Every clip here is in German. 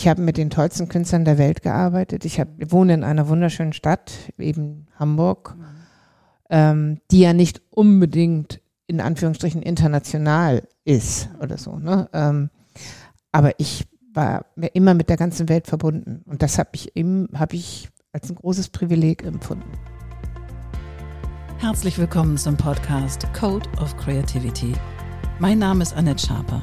ich habe mit den tollsten Künstlern der Welt gearbeitet. Ich hab, wohne in einer wunderschönen Stadt, eben Hamburg, mhm. ähm, die ja nicht unbedingt in Anführungsstrichen international ist oder so. Ne? Ähm, aber ich war immer mit der ganzen Welt verbunden und das habe ich, hab ich als ein großes Privileg empfunden. Herzlich willkommen zum Podcast Code of Creativity. Mein Name ist Annette Schaper.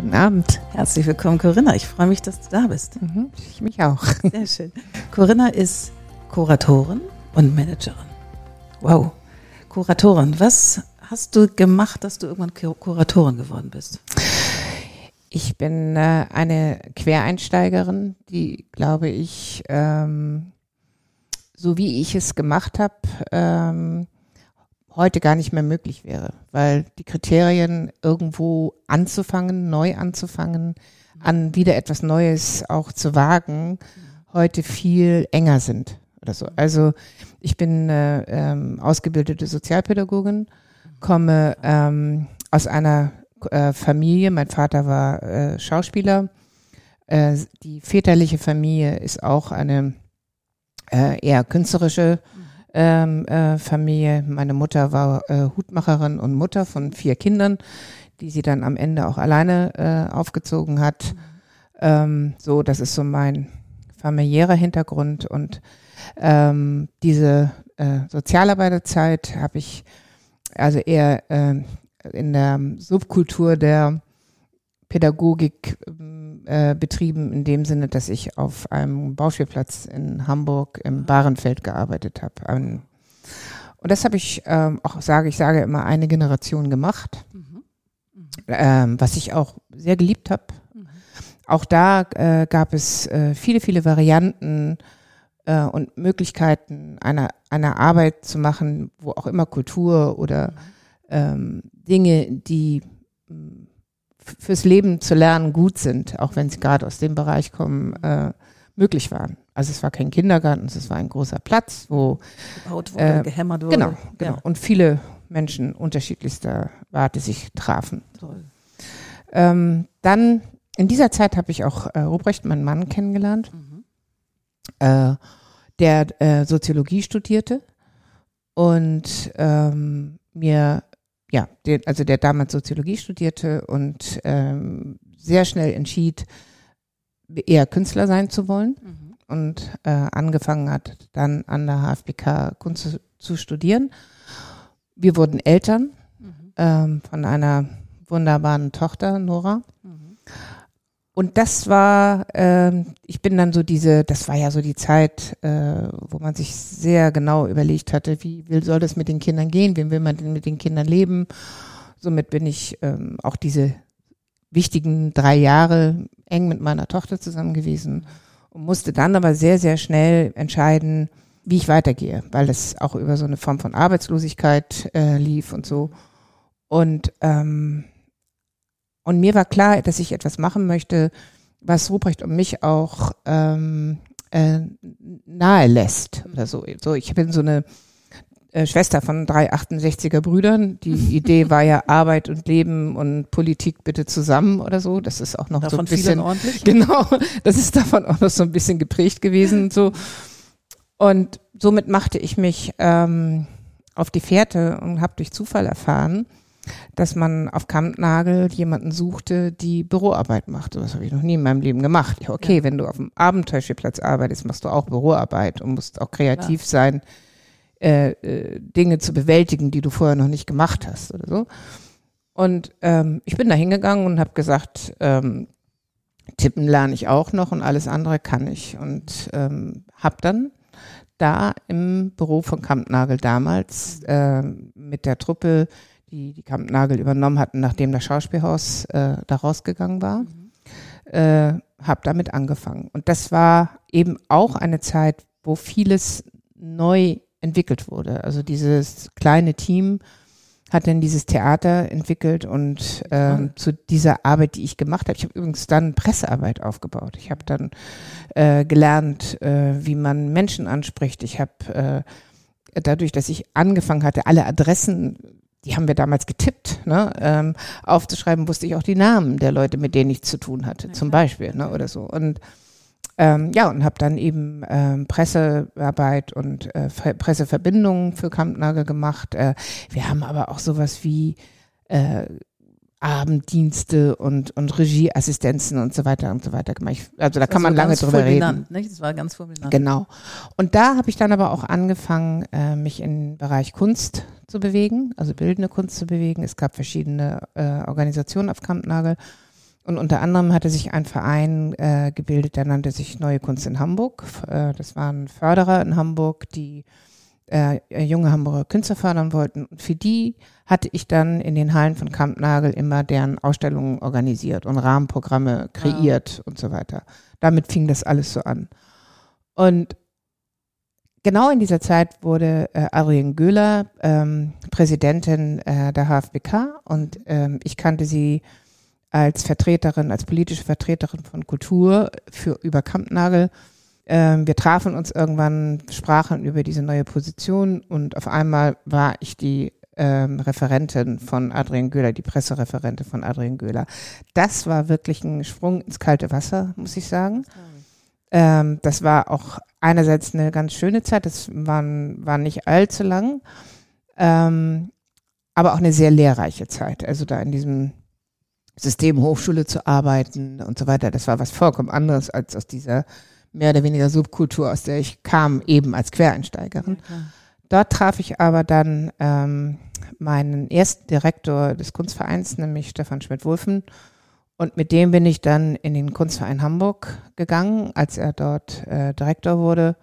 Guten Abend. Herzlich willkommen, Corinna. Ich freue mich, dass du da bist. Mhm, ich mich auch. Sehr schön. Corinna ist Kuratorin und Managerin. Wow. Kuratorin, was hast du gemacht, dass du irgendwann Kuratorin geworden bist? Ich bin äh, eine Quereinsteigerin, die, glaube ich, ähm, so wie ich es gemacht habe, ähm, heute gar nicht mehr möglich wäre, weil die Kriterien irgendwo anzufangen, neu anzufangen, an wieder etwas Neues auch zu wagen, heute viel enger sind oder so. Also ich bin äh, ähm, ausgebildete Sozialpädagogin, komme ähm, aus einer äh, Familie, mein Vater war äh, Schauspieler, äh, die väterliche Familie ist auch eine äh, eher künstlerische ähm, äh, Familie. Meine Mutter war äh, Hutmacherin und Mutter von vier Kindern, die sie dann am Ende auch alleine äh, aufgezogen hat. Ähm, so, das ist so mein familiärer Hintergrund und ähm, diese äh, Sozialarbeiterzeit habe ich also eher äh, in der Subkultur der Pädagogik äh, betrieben, in dem Sinne, dass ich auf einem Bauspielplatz in Hamburg im Bahrenfeld gearbeitet habe. Und das habe ich ähm, auch, sage ich, sage immer, eine Generation gemacht, mhm. Mhm. Ähm, was ich auch sehr geliebt habe. Mhm. Auch da äh, gab es äh, viele, viele Varianten äh, und Möglichkeiten einer, einer Arbeit zu machen, wo auch immer Kultur oder ähm, Dinge, die fürs Leben zu lernen gut sind, auch wenn sie gerade aus dem Bereich kommen, äh, möglich waren. Also es war kein Kindergarten, es war ein großer Platz, wo gebaut wurde, äh, gehämmert wurde. Genau, genau. Ja. Und viele Menschen unterschiedlichster Warte sich trafen. Toll. Ähm, dann in dieser Zeit habe ich auch äh, Ruprecht, meinen Mann, kennengelernt, mhm. äh, der äh, Soziologie studierte und ähm, mir ja, der, also der damals Soziologie studierte und ähm, sehr schnell entschied, eher Künstler sein zu wollen mhm. und äh, angefangen hat, dann an der HFBK Kunst zu, zu studieren. Wir wurden Eltern mhm. ähm, von einer wunderbaren Tochter, Nora. Mhm. Und das war, äh, ich bin dann so diese, das war ja so die Zeit, äh, wo man sich sehr genau überlegt hatte, wie will, soll das mit den Kindern gehen, wem will man denn mit den Kindern leben. Somit bin ich ähm, auch diese wichtigen drei Jahre eng mit meiner Tochter zusammen gewesen und musste dann aber sehr, sehr schnell entscheiden, wie ich weitergehe, weil es auch über so eine Form von Arbeitslosigkeit äh, lief und so. Und ähm, und mir war klar, dass ich etwas machen möchte, was Ruprecht und mich auch ähm, äh, nahe lässt oder so. so ich bin so eine äh, Schwester von drei 68er Brüdern. Die Idee war ja Arbeit und Leben und Politik bitte zusammen oder so. Das ist auch noch davon so ein bisschen ordentlich. Genau, das ist davon auch noch so ein bisschen geprägt gewesen so. Und somit machte ich mich ähm, auf die Fährte und habe durch Zufall erfahren, dass man auf Kampnagel jemanden suchte, die Büroarbeit macht. Das habe ich noch nie in meinem Leben gemacht. Ja, okay, ja. wenn du auf dem Abenteuerspielplatz arbeitest, machst du auch Büroarbeit und musst auch kreativ ja. sein, äh, äh, Dinge zu bewältigen, die du vorher noch nicht gemacht hast oder so. Und ähm, ich bin da hingegangen und habe gesagt, ähm, tippen lerne ich auch noch und alles andere kann ich. Und ähm, habe dann da im Büro von Kampnagel damals äh, mit der Truppe die die Kampnagel übernommen hatten, nachdem das Schauspielhaus äh, da rausgegangen war, mhm. äh, habe damit angefangen. Und das war eben auch eine Zeit, wo vieles neu entwickelt wurde. Also dieses kleine Team hat dann dieses Theater entwickelt und ähm, zu dieser Arbeit, die ich gemacht habe. Ich habe übrigens dann Pressearbeit aufgebaut. Ich habe dann äh, gelernt, äh, wie man Menschen anspricht. Ich habe äh, dadurch, dass ich angefangen hatte, alle Adressen, die haben wir damals getippt, ne, ähm, aufzuschreiben, wusste ich auch die Namen der Leute, mit denen ich zu tun hatte, okay. zum Beispiel, ne, oder so. Und ähm, ja, und habe dann eben ähm, Pressearbeit und äh, Presseverbindungen für Kampnagel gemacht. Äh, wir haben aber auch sowas wie äh, Abenddienste und, und Regieassistenzen und so weiter und so weiter gemacht. Also da kann man lange drüber reden. Nicht? Das war ganz fulminant. Genau. Und da habe ich dann aber auch angefangen, äh, mich im Bereich Kunst zu bewegen, also bildende Kunst zu bewegen. Es gab verschiedene äh, Organisationen auf Kampnagel. Und unter anderem hatte sich ein Verein äh, gebildet, der nannte sich Neue Kunst in Hamburg. Äh, das waren Förderer in Hamburg, die äh, junge Hamburger Künstler fördern wollten. Und für die hatte ich dann in den Hallen von Kampnagel immer deren Ausstellungen organisiert und Rahmenprogramme kreiert wow. und so weiter. Damit fing das alles so an. Und genau in dieser Zeit wurde äh, Adrienne Göhler ähm, Präsidentin äh, der HFBK und ähm, ich kannte sie als Vertreterin, als politische Vertreterin von Kultur für über Kampnagel. Ähm, wir trafen uns irgendwann, sprachen über diese neue Position und auf einmal war ich die ähm, Referentin von Adrian Göhler, die Pressereferentin von Adrian Göhler. Das war wirklich ein Sprung ins kalte Wasser, muss ich sagen. Ähm, das war auch einerseits eine ganz schöne Zeit, das waren, war nicht allzu lang, ähm, aber auch eine sehr lehrreiche Zeit. Also da in diesem System Hochschule zu arbeiten und so weiter. Das war was vollkommen anderes als aus dieser mehr oder weniger Subkultur, aus der ich kam, eben als Quereinsteigerin. Ja, Dort traf ich aber dann ähm, meinen ersten Direktor des Kunstvereins, nämlich Stefan Schmidt-Wulfen. Und mit dem bin ich dann in den Kunstverein Hamburg gegangen, als er dort äh, Direktor wurde.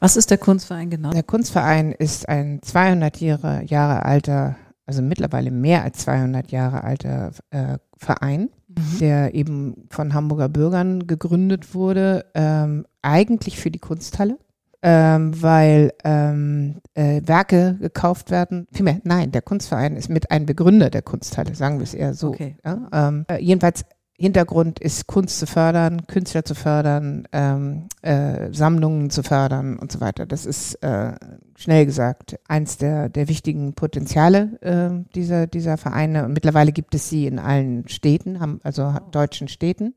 Was ist der Kunstverein genau? Der Kunstverein ist ein 200 Jahre, Jahre alter also mittlerweile mehr als 200 Jahre alter äh, Verein, mhm. der eben von Hamburger Bürgern gegründet wurde, ähm, eigentlich für die Kunsthalle. Ähm, weil ähm, äh, Werke gekauft werden. Vielmehr, nein, der Kunstverein ist mit ein Begründer der Kunsthalle, sagen wir es eher so. Okay. Ja? Ähm, äh, jedenfalls Hintergrund ist Kunst zu fördern, Künstler zu fördern, ähm, äh, Sammlungen zu fördern und so weiter. Das ist äh, schnell gesagt eins der, der wichtigen Potenziale äh, dieser, dieser Vereine. Und mittlerweile gibt es sie in allen Städten, haben, also deutschen Städten.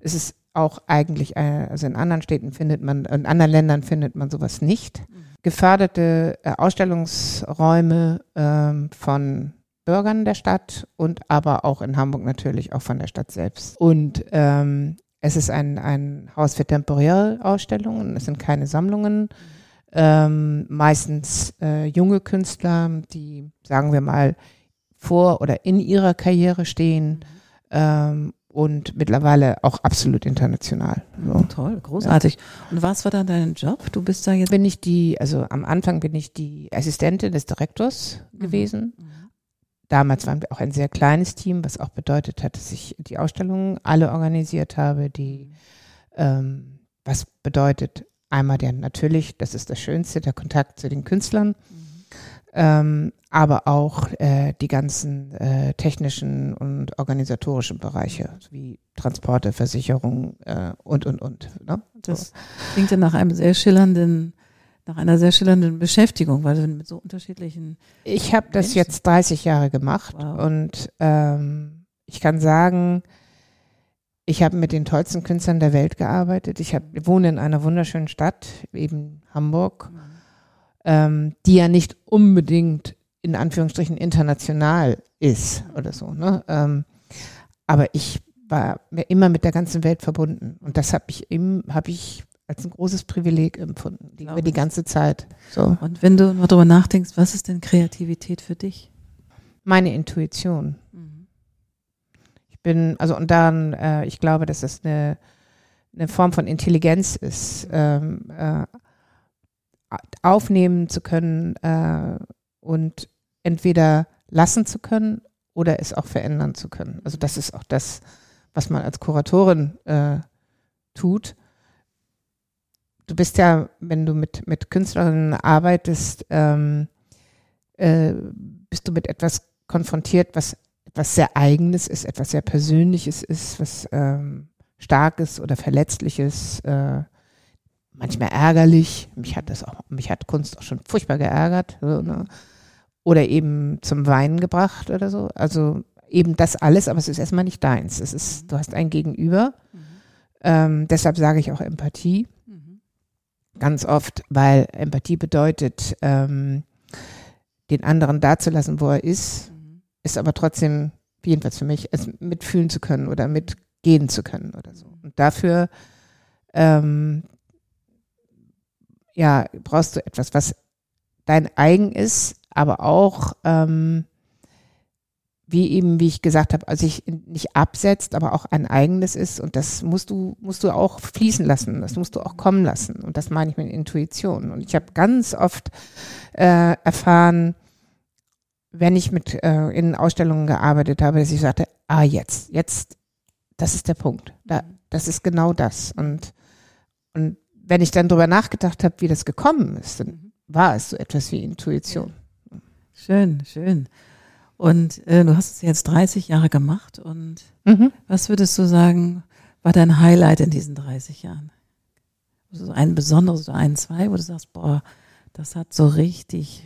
Es ist auch eigentlich, äh, also in anderen Städten findet man, in anderen Ländern findet man sowas nicht. Mhm. Geförderte äh, Ausstellungsräume ähm, von Bürgern der Stadt und aber auch in Hamburg natürlich auch von der Stadt selbst. Und ähm, es ist ein, ein Haus für temporäre Ausstellungen, es sind keine Sammlungen. Ähm, meistens äh, junge Künstler, die, sagen wir mal, vor oder in ihrer Karriere stehen ähm, und mittlerweile auch absolut international. So. Toll, großartig. Ja. Und was war dann dein Job? Du bist da jetzt. Bin ich die, also am Anfang bin ich die Assistentin des Direktors mhm. gewesen. Mhm. Damals waren wir auch ein sehr kleines Team, was auch bedeutet hat, dass ich die Ausstellungen alle organisiert habe, die, ähm, was bedeutet einmal der natürlich, das ist das Schönste, der Kontakt zu den Künstlern, mhm. ähm, aber auch äh, die ganzen äh, technischen und organisatorischen Bereiche, wie Transporte, Versicherung äh, und, und, und. Ne? Das klingt ja nach einem sehr schillernden nach einer sehr schillernden Beschäftigung, weil du mit so unterschiedlichen. Ich habe das jetzt 30 Jahre gemacht wow. und ähm, ich kann sagen, ich habe mit den tollsten Künstlern der Welt gearbeitet. Ich hab, wohne in einer wunderschönen Stadt, eben Hamburg, mhm. ähm, die ja nicht unbedingt in Anführungsstrichen international ist oder so. Ne? Ähm, aber ich war immer mit der ganzen Welt verbunden und das habe ich, hab ich als ein großes Privileg empfunden, die, über die ganze Zeit. So. Und wenn du mal darüber nachdenkst, was ist denn Kreativität für dich? Meine Intuition. Mhm. Ich bin, also und dann, äh, ich glaube, dass das eine, eine Form von Intelligenz ist, ähm, äh, aufnehmen zu können äh, und entweder lassen zu können oder es auch verändern zu können. Also das ist auch das, was man als Kuratorin äh, tut du bist ja, wenn du mit, mit Künstlerinnen arbeitest, ähm, äh, bist du mit etwas konfrontiert, was etwas sehr Eigenes ist, etwas sehr Persönliches ist, was ähm, Starkes oder Verletzliches, äh, manchmal ärgerlich. Mich hat das auch, mich hat Kunst auch schon furchtbar geärgert. So, ne? Oder eben zum Weinen gebracht oder so. Also eben das alles, aber es ist erstmal nicht deins. Es ist, du hast ein Gegenüber. Mhm. Ähm, deshalb sage ich auch Empathie. Mhm. Ganz oft, weil Empathie bedeutet, ähm, den anderen dazulassen, wo er ist, mhm. ist aber trotzdem, jedenfalls für mich, es mitfühlen zu können oder mitgehen zu können oder so. Und dafür ähm, ja, brauchst du etwas, was dein eigen ist, aber auch ähm, wie eben, wie ich gesagt habe, also sich nicht absetzt, aber auch ein eigenes ist. Und das musst du, musst du auch fließen lassen, das musst du auch kommen lassen. Und das meine ich mit Intuition. Und ich habe ganz oft äh, erfahren, wenn ich mit äh, in Ausstellungen gearbeitet habe, dass ich sagte, ah jetzt, jetzt, das ist der Punkt, da, das ist genau das. Und und wenn ich dann drüber nachgedacht habe, wie das gekommen ist, dann war es so etwas wie Intuition. Schön, schön. Und äh, du hast es jetzt 30 Jahre gemacht und mhm. was würdest du sagen, war dein Highlight in diesen 30 Jahren? Also ein besonderes oder ein, zwei, wo du sagst, boah, das hat so richtig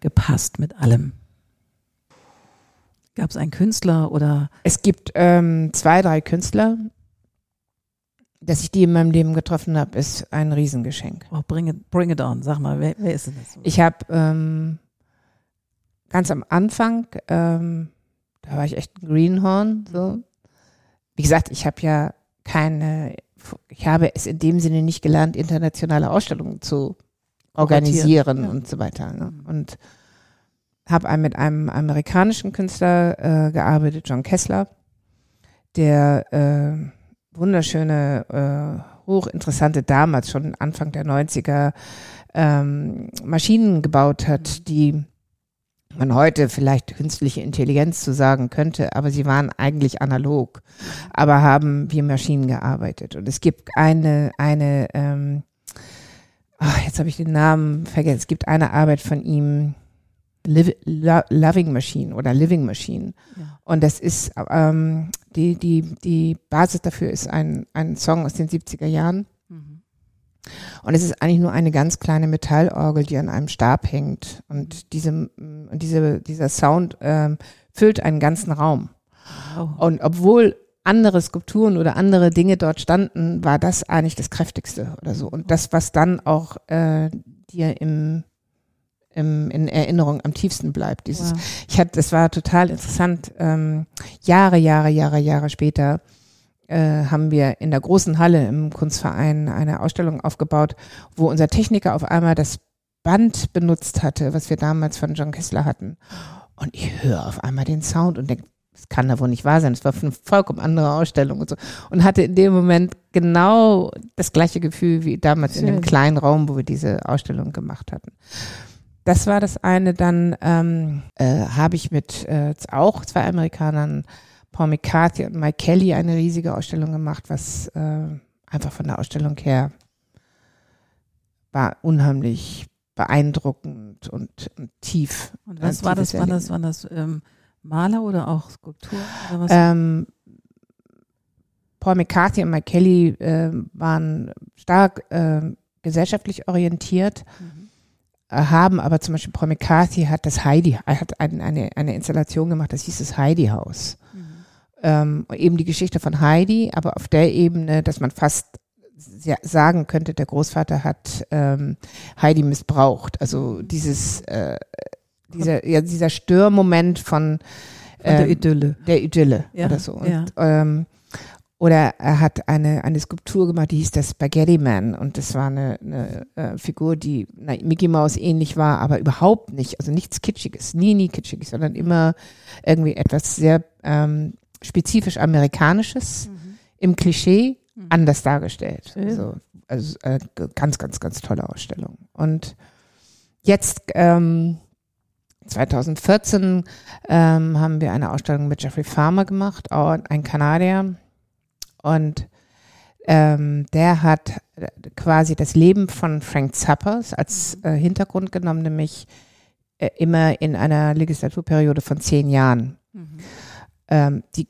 gepasst mit allem. Gab es einen Künstler oder? Es gibt ähm, zwei, drei Künstler. Dass ich die in meinem Leben getroffen habe, ist ein Riesengeschenk. Oh, bring it, bring it on. Sag mal, wer, wer ist denn das? Ich habe ähm, ganz am Anfang, ähm, da war ich echt ein Greenhorn. So. Wie gesagt, ich habe ja keine, ich habe es in dem Sinne nicht gelernt, internationale Ausstellungen zu organisieren ja. und so weiter. Ne? Mhm. Und habe mit einem amerikanischen Künstler äh, gearbeitet, John Kessler, der äh, wunderschöne, äh, hochinteressante damals schon Anfang der 90er ähm, Maschinen gebaut hat, die man heute vielleicht künstliche Intelligenz zu sagen könnte, aber sie waren eigentlich analog, aber haben wie Maschinen gearbeitet. Und es gibt eine, eine, ähm, ach, jetzt habe ich den Namen vergessen, es gibt eine Arbeit von ihm, Liv Lo Loving Machine oder Living Machine. Ja. Und das ist, ähm, die, die, die Basis dafür ist ein, ein Song aus den 70er Jahren und es ist eigentlich nur eine ganz kleine Metallorgel, die an einem Stab hängt. Und diese, diese, dieser Sound ähm, füllt einen ganzen Raum. Wow. Und obwohl andere Skulpturen oder andere Dinge dort standen, war das eigentlich das kräftigste oder so. Und das, was dann auch äh, dir im, im, in Erinnerung am tiefsten bleibt. Dieses, wow. ich hatte, das war total interessant. Ähm, Jahre, Jahre, Jahre, Jahre später äh, haben wir in der großen Halle im Kunstverein eine Ausstellung aufgebaut, wo unser Techniker auf einmal das Band benutzt hatte, was wir damals von John Kessler hatten. Und ich höre auf einmal den Sound und denke, das kann da wohl nicht wahr sein. Das war eine vollkommen andere Ausstellung und so. Und hatte in dem Moment genau das gleiche Gefühl wie damals Schön. in dem kleinen Raum, wo wir diese Ausstellung gemacht hatten. Das war das eine. Dann ähm, äh, habe ich mit äh, auch zwei Amerikanern Paul McCarthy und Mike Kelly eine riesige Ausstellung gemacht, was äh, einfach von der Ausstellung her war unheimlich beeindruckend und, und tief. Und was war das, war das? Waren das ähm, Maler oder auch Skulpturen? Oder? Ähm, Paul McCarthy und Mike Kelly äh, waren stark äh, gesellschaftlich orientiert. Mhm haben aber zum Beispiel Paul McCarthy hat das Heidi, hat ein, eine, eine Installation gemacht, das hieß das Heidi Haus ähm, eben die Geschichte von Heidi, aber auf der Ebene, dass man fast sagen könnte, der Großvater hat ähm, Heidi missbraucht. Also dieses, äh, dieser, ja, dieser Störmoment von, von der ähm, Idylle. Der Idylle ja, oder so. Und, ja. ähm, oder er hat eine, eine Skulptur gemacht, die hieß der Spaghetti Man. Und das war eine, eine äh, Figur, die na, Mickey Mouse ähnlich war, aber überhaupt nicht. Also nichts Kitschiges, nie, nie Kitschiges, sondern immer irgendwie etwas sehr ähm, spezifisch Amerikanisches mhm. im Klischee mhm. anders dargestellt. Also, also äh, ganz, ganz, ganz tolle Ausstellung. Und jetzt ähm, 2014 ähm, haben wir eine Ausstellung mit Jeffrey Farmer gemacht, ein Kanadier. Und ähm, der hat äh, quasi das Leben von Frank Zappa als äh, Hintergrund genommen, nämlich äh, immer in einer Legislaturperiode von zehn Jahren. Mhm. Ähm, die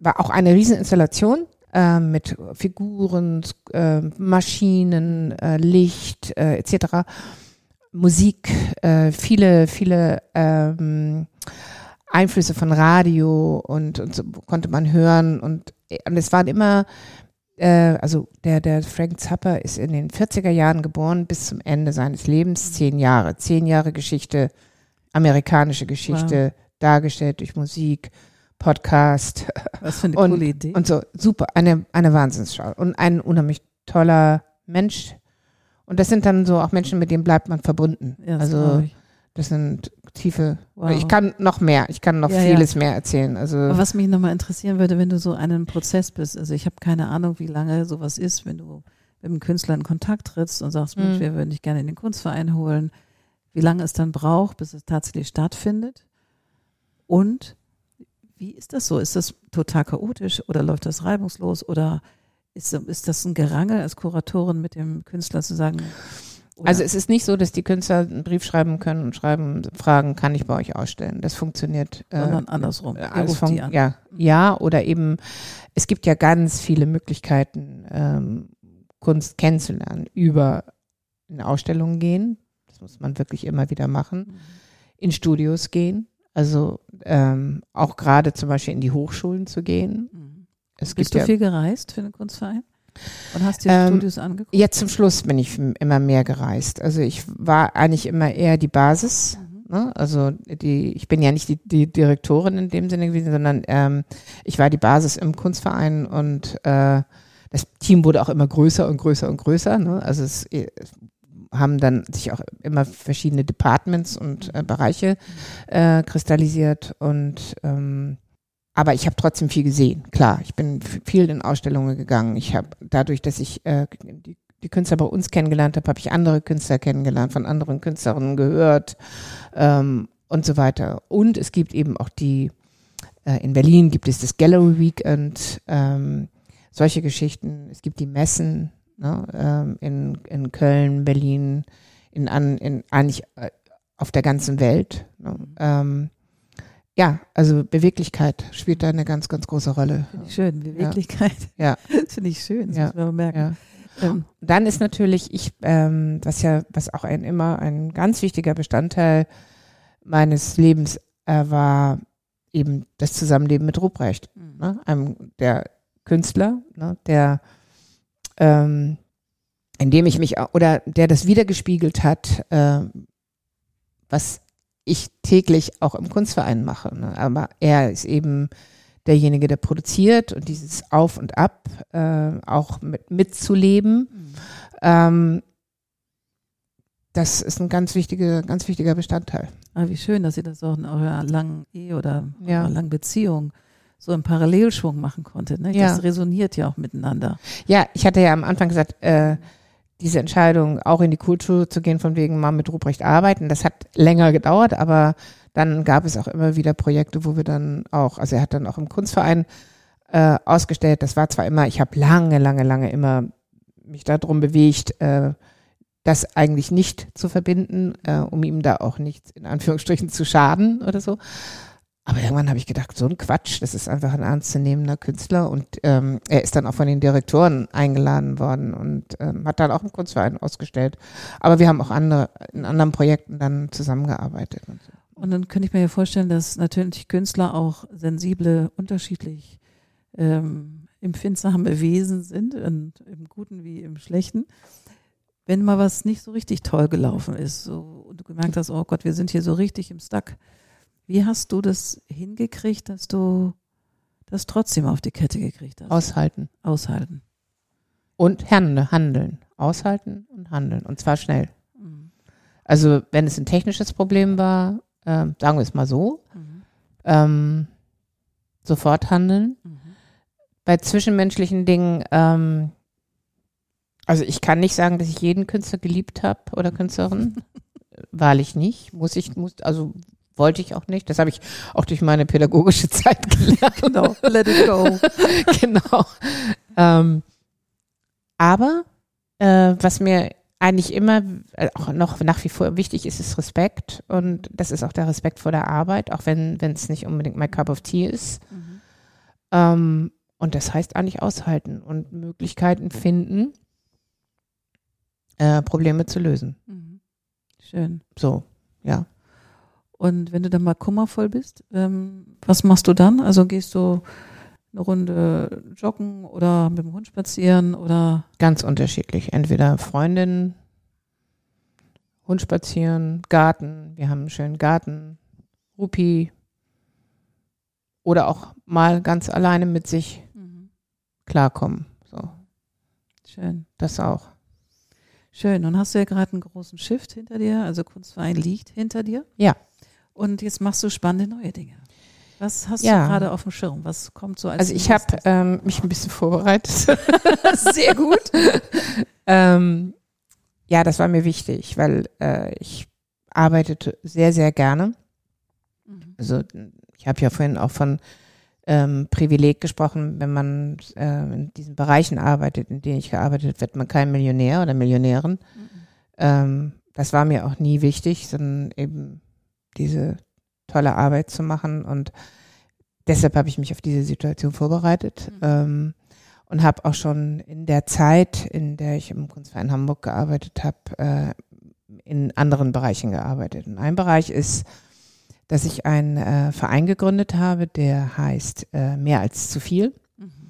war auch eine Rieseninstallation äh, mit Figuren, äh, Maschinen, äh, Licht äh, etc. Musik, äh, viele, viele ähm, Einflüsse von Radio und, und so konnte man hören und, und es waren immer äh, also der, der Frank Zappa ist in den 40er Jahren geboren, bis zum Ende seines Lebens, zehn Jahre. Zehn Jahre Geschichte, amerikanische Geschichte, wow. dargestellt durch Musik, Podcast. Was für eine und, coole Idee. Und so, super, eine, eine Wahnsinnsschau. Und ein unheimlich toller Mensch. Und das sind dann so auch Menschen, mit denen bleibt man verbunden. Ja, das also das sind tiefe. Wow. Ich kann noch mehr, ich kann noch ja, vieles ja. mehr erzählen. Also Aber was mich nochmal interessieren würde, wenn du so einen Prozess bist, also ich habe keine Ahnung, wie lange sowas ist, wenn du mit einem Künstler in Kontakt trittst und sagst, Mensch, mhm. wir würden dich gerne in den Kunstverein holen, wie lange es dann braucht, bis es tatsächlich stattfindet. Und wie ist das so? Ist das total chaotisch oder läuft das reibungslos oder ist, ist das ein Gerangel als Kuratorin mit dem Künstler zu sagen, oder? Also es ist nicht so, dass die Künstler einen Brief schreiben können und schreiben, fragen, kann ich bei euch ausstellen? Das funktioniert. Äh, Sondern äh, andersrum. Alles fun ja, ja, oder eben, es gibt ja ganz viele Möglichkeiten, ähm, Kunst kennenzulernen, über in Ausstellungen gehen. Das muss man wirklich immer wieder machen. Mhm. In Studios gehen. Also ähm, auch gerade zum Beispiel in die Hochschulen zu gehen. Mhm. Es Bist du ja, viel gereist für den Kunstverein? Und hast dir ähm, Studios angeguckt? Jetzt zum Schluss bin ich immer mehr gereist. Also ich war eigentlich immer eher die Basis. Mhm. Ne? Also die, ich bin ja nicht die, die Direktorin in dem Sinne gewesen, sondern ähm, ich war die Basis im Kunstverein und äh, das Team wurde auch immer größer und größer und größer. Ne? Also es, es haben dann sich auch immer verschiedene Departments und äh, Bereiche äh, kristallisiert und ähm, aber ich habe trotzdem viel gesehen. Klar, ich bin viel in Ausstellungen gegangen. Ich habe dadurch, dass ich äh, die, die Künstler bei uns kennengelernt habe, habe ich andere Künstler kennengelernt, von anderen Künstlerinnen gehört ähm, und so weiter. Und es gibt eben auch die, äh, in Berlin gibt es das Gallery Weekend, ähm, solche Geschichten. Es gibt die Messen ne, ähm, in, in Köln, Berlin, in, an, in eigentlich äh, auf der ganzen Welt. Ne. Ähm, ja, also Beweglichkeit spielt da eine ganz, ganz große Rolle. Schön, Beweglichkeit. Ja. Das finde ich schön, das ja. muss man merken. Ja. Ähm. Dann ist natürlich ich, ähm, was ja, was auch ein immer ein ganz wichtiger Bestandteil meines Lebens äh, war, eben das Zusammenleben mit Ruprecht, mhm. ne? einem der Künstler, ne? der ähm, in dem ich mich oder der das wiedergespiegelt hat, äh, was ich täglich auch im Kunstverein mache. Ne? Aber er ist eben derjenige, der produziert und dieses Auf und Ab äh, auch mit, mitzuleben. Mhm. Ähm, das ist ein ganz wichtiger, ganz wichtiger Bestandteil. Ah, wie schön, dass ihr das auch in eurer langen Ehe oder ja. eurer langen Beziehung so im Parallelschwung machen konntet. Ne? Das ja. resoniert ja auch miteinander. Ja, ich hatte ja am Anfang gesagt, äh, diese Entscheidung, auch in die Kultur zu gehen, von wegen mal mit Ruprecht arbeiten, das hat länger gedauert, aber dann gab es auch immer wieder Projekte, wo wir dann auch, also er hat dann auch im Kunstverein äh, ausgestellt, das war zwar immer, ich habe lange, lange, lange immer mich darum bewegt, äh, das eigentlich nicht zu verbinden, äh, um ihm da auch nichts in Anführungsstrichen zu schaden oder so. Aber irgendwann habe ich gedacht, so ein Quatsch, das ist einfach ein ernstzunehmender Künstler und ähm, er ist dann auch von den Direktoren eingeladen worden und ähm, hat dann auch im Kunstverein ausgestellt. Aber wir haben auch andere, in anderen Projekten dann zusammengearbeitet. Und, so. und dann könnte ich mir ja vorstellen, dass natürlich Künstler auch sensible, unterschiedlich ähm, empfindsame Wesen sind, und im Guten wie im Schlechten. Wenn mal was nicht so richtig toll gelaufen ist so, und du gemerkt hast, oh Gott, wir sind hier so richtig im Stuck, wie hast du das hingekriegt, dass du das trotzdem auf die Kette gekriegt hast? Aushalten. Aushalten. Und handeln. Aushalten und handeln. Und zwar schnell. Mhm. Also, wenn es ein technisches Problem war, äh, sagen wir es mal so, mhm. ähm, sofort handeln. Mhm. Bei zwischenmenschlichen Dingen, ähm, also ich kann nicht sagen, dass ich jeden Künstler geliebt habe oder Künstlerin. Wahrlich nicht. Muss ich, muss, also wollte ich auch nicht. Das habe ich auch durch meine pädagogische Zeit gelernt. genau, let it go. genau. Ähm, Aber äh, was mir eigentlich immer äh, auch noch nach wie vor wichtig ist, ist Respekt. Und das ist auch der Respekt vor der Arbeit, auch wenn es nicht unbedingt my cup of tea ist. Mhm. Ähm, und das heißt eigentlich aushalten und Möglichkeiten finden, äh, Probleme zu lösen. Mhm. Schön. So, ja. Und wenn du dann mal kummervoll bist, ähm, was machst du dann? Also gehst du eine Runde joggen oder mit dem Hund spazieren oder? Ganz unterschiedlich. Entweder Freundin, Hund spazieren, Garten. Wir haben einen schönen Garten, Rupi. Oder auch mal ganz alleine mit sich mhm. klarkommen. So. Schön. Das auch. Schön. Und hast du ja gerade einen großen Shift hinter dir, also Kunstverein liegt hinter dir. Ja. Und jetzt machst du spannende neue Dinge. Was hast ja. du gerade auf dem Schirm? Was kommt so als Also ich habe ähm, mich ein bisschen vorbereitet. Sehr gut. ähm, ja, das war mir wichtig, weil äh, ich arbeitete sehr, sehr gerne. Mhm. Also ich habe ja vorhin auch von ähm, Privileg gesprochen, wenn man äh, in diesen Bereichen arbeitet, in denen ich gearbeitet habe, wird man kein Millionär oder Millionärin. Mhm. Ähm, das war mir auch nie wichtig, sondern eben diese tolle Arbeit zu machen. Und deshalb habe ich mich auf diese Situation vorbereitet. Mhm. Ähm, und habe auch schon in der Zeit, in der ich im Kunstverein Hamburg gearbeitet habe, äh, in anderen Bereichen gearbeitet. Und ein Bereich ist, dass ich einen äh, Verein gegründet habe, der heißt äh, Mehr als zu viel. Mhm.